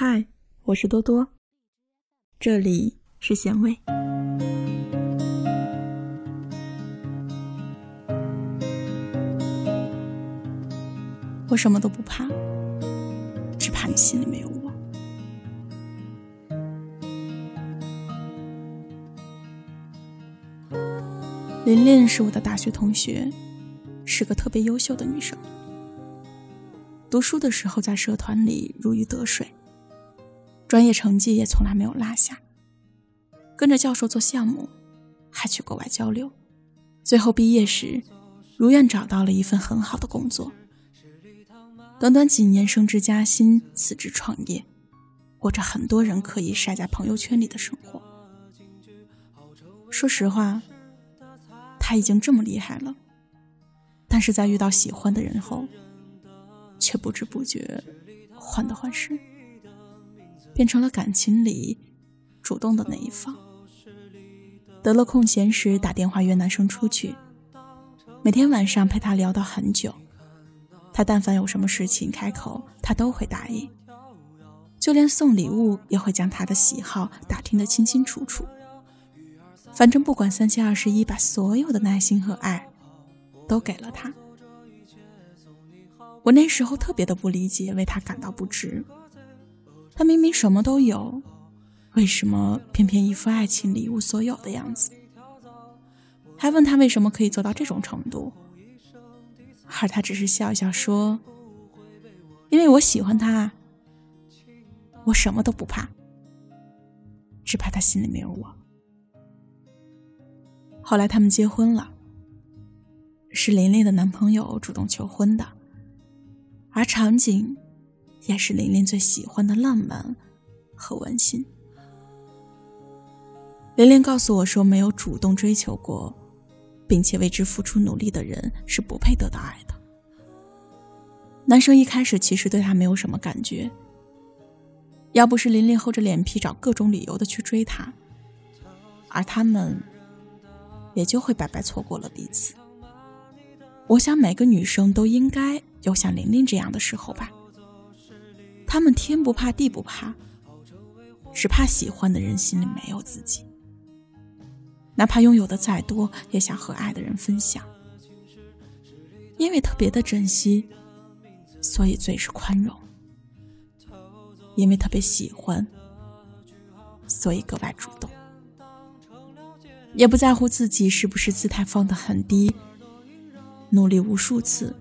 嗨，我是多多，这里是咸味。我什么都不怕，只怕你心里没有我。琳琳是我的大学同学，是个特别优秀的女生。读书的时候在社团里如鱼得水，专业成绩也从来没有落下。跟着教授做项目，还去国外交流，最后毕业时如愿找到了一份很好的工作。短短几年升职加薪，辞职创业，过着很多人可以晒在朋友圈里的生活。说实话，他已经这么厉害了，但是在遇到喜欢的人后，却不知不觉患得患失，变成了感情里主动的那一方。得了空闲时打电话约男生出去，每天晚上陪他聊到很久。他但凡有什么事情开口，他都会答应，就连送礼物也会将他的喜好打听得清清楚楚。反正不管三七二十一，把所有的耐心和爱都给了他。我那时候特别的不理解，为他感到不值。他明明什么都有，为什么偏偏一副爱情里一无所有的样子？还问他为什么可以做到这种程度？而他只是笑笑说：“因为我喜欢他，我什么都不怕，只怕他心里没有我。”后来他们结婚了，是琳琳的男朋友主动求婚的，而场景也是琳琳最喜欢的浪漫和温馨。琳琳告诉我说：“没有主动追求过。”并且为之付出努力的人是不配得到爱的。男生一开始其实对她没有什么感觉，要不是琳琳厚着脸皮找各种理由的去追他，而他们也就会白白错过了彼此。我想每个女生都应该有像琳琳这样的时候吧。他们天不怕地不怕，只怕喜欢的人心里没有自己。哪怕拥有的再多，也想和爱的人分享。因为特别的珍惜，所以最是宽容；因为特别喜欢，所以格外主动。也不在乎自己是不是姿态放得很低，努力无数次，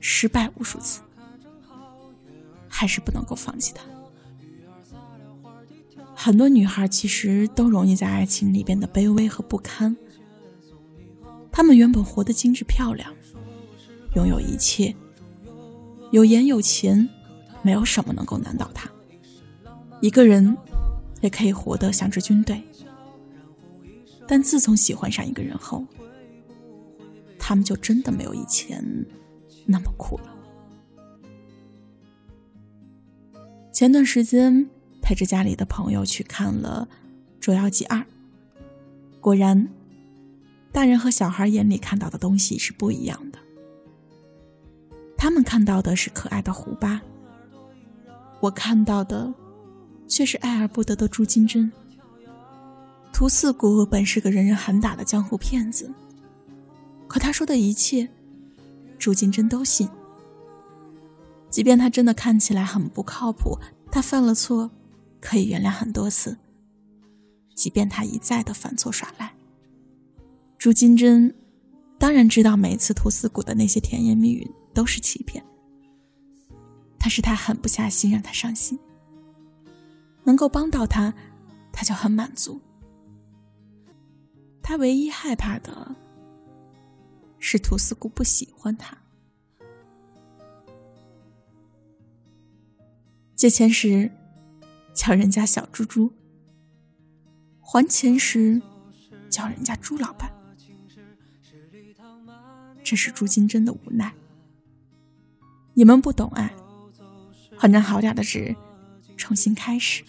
失败无数次，还是不能够放弃他。很多女孩其实都容易在爱情里变得卑微和不堪。她们原本活得精致漂亮，拥有一切，有颜有钱，没有什么能够难倒她。一个人也可以活得像支军队。但自从喜欢上一个人后，他们就真的没有以前那么酷了。前段时间。陪着家里的朋友去看了《捉妖记二》，果然，大人和小孩眼里看到的东西是不一样的。他们看到的是可爱的胡巴，我看到的却是爱而不得的朱金珍。屠四谷本是个人人喊打的江湖骗子，可他说的一切，朱金珍都信。即便他真的看起来很不靠谱，他犯了错。可以原谅很多次，即便他一再的犯错耍赖。朱金珍当然知道每次屠四谷的那些甜言蜜语都是欺骗，但是他狠不下心让他伤心。能够帮到他，他就很满足。他唯一害怕的是屠四谷不喜欢他。借钱时。叫人家小猪猪，还钱时叫人家猪老板，这是朱金珍的无奈。你们不懂爱，换张好点的纸，重新开始。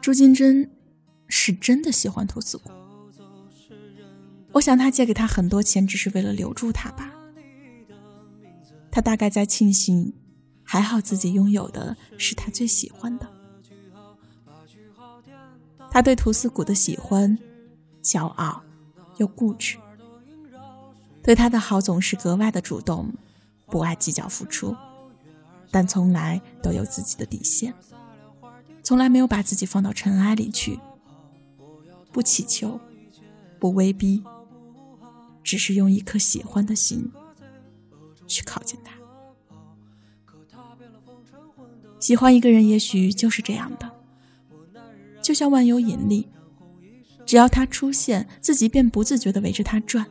朱金珍是真的喜欢屠四谷，我想他借给他很多钱，只是为了留住他吧。他大概在庆幸。还好自己拥有的是他最喜欢的。他对图斯古的喜欢，骄傲又固执，对他的好总是格外的主动，不爱计较付出，但从来都有自己的底线，从来没有把自己放到尘埃里去，不乞求，不威逼，只是用一颗喜欢的心去靠近他。喜欢一个人，也许就是这样的。就像万有引力，只要他出现，自己便不自觉地围着他转。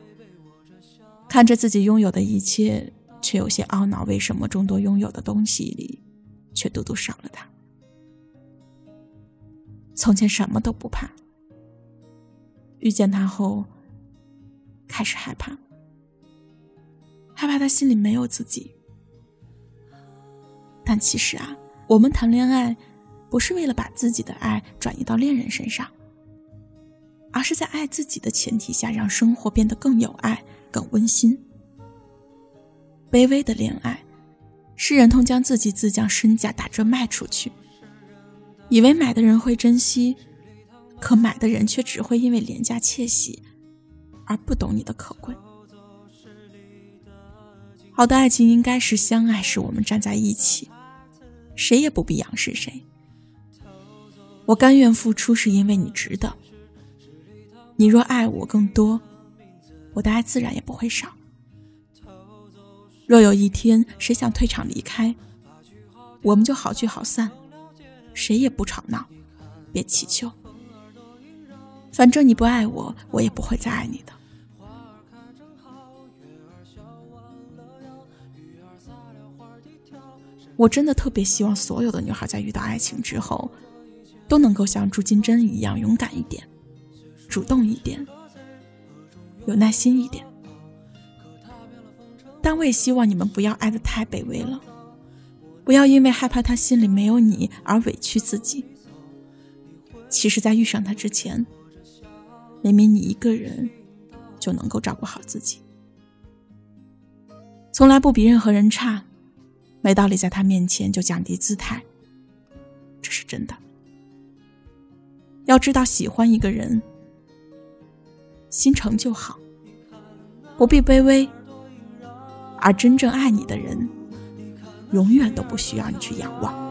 看着自己拥有的一切，却有些懊恼，为什么众多拥有的东西里，却独独少了他？从前什么都不怕，遇见他后，开始害怕，害怕他心里没有自己。但其实啊，我们谈恋爱。不是为了把自己的爱转移到恋人身上，而是在爱自己的前提下，让生活变得更有爱、更温馨。卑微的恋爱，是忍痛将自己自降身价打折卖出去，以为买的人会珍惜，可买的人却只会因为廉价窃喜，而不懂你的可贵。好的爱情应该是相爱时我们站在一起，谁也不必仰视谁。我甘愿付出，是因为你值得。你若爱我更多，我的爱自然也不会少。若有一天谁想退场离开，我们就好聚好散，谁也不吵闹，别乞求。反正你不爱我，我也不会再爱你的。我真的特别希望所有的女孩在遇到爱情之后。都能够像朱金珍一样勇敢一点，主动一点，有耐心一点。但我也希望你们不要爱的太卑微了，不要因为害怕他心里没有你而委屈自己。其实，在遇上他之前，明明你一个人就能够照顾好自己，从来不比任何人差，没道理在他面前就降低姿态，这是真的。要知道，喜欢一个人，心诚就好，不必卑微；而真正爱你的人，永远都不需要你去仰望。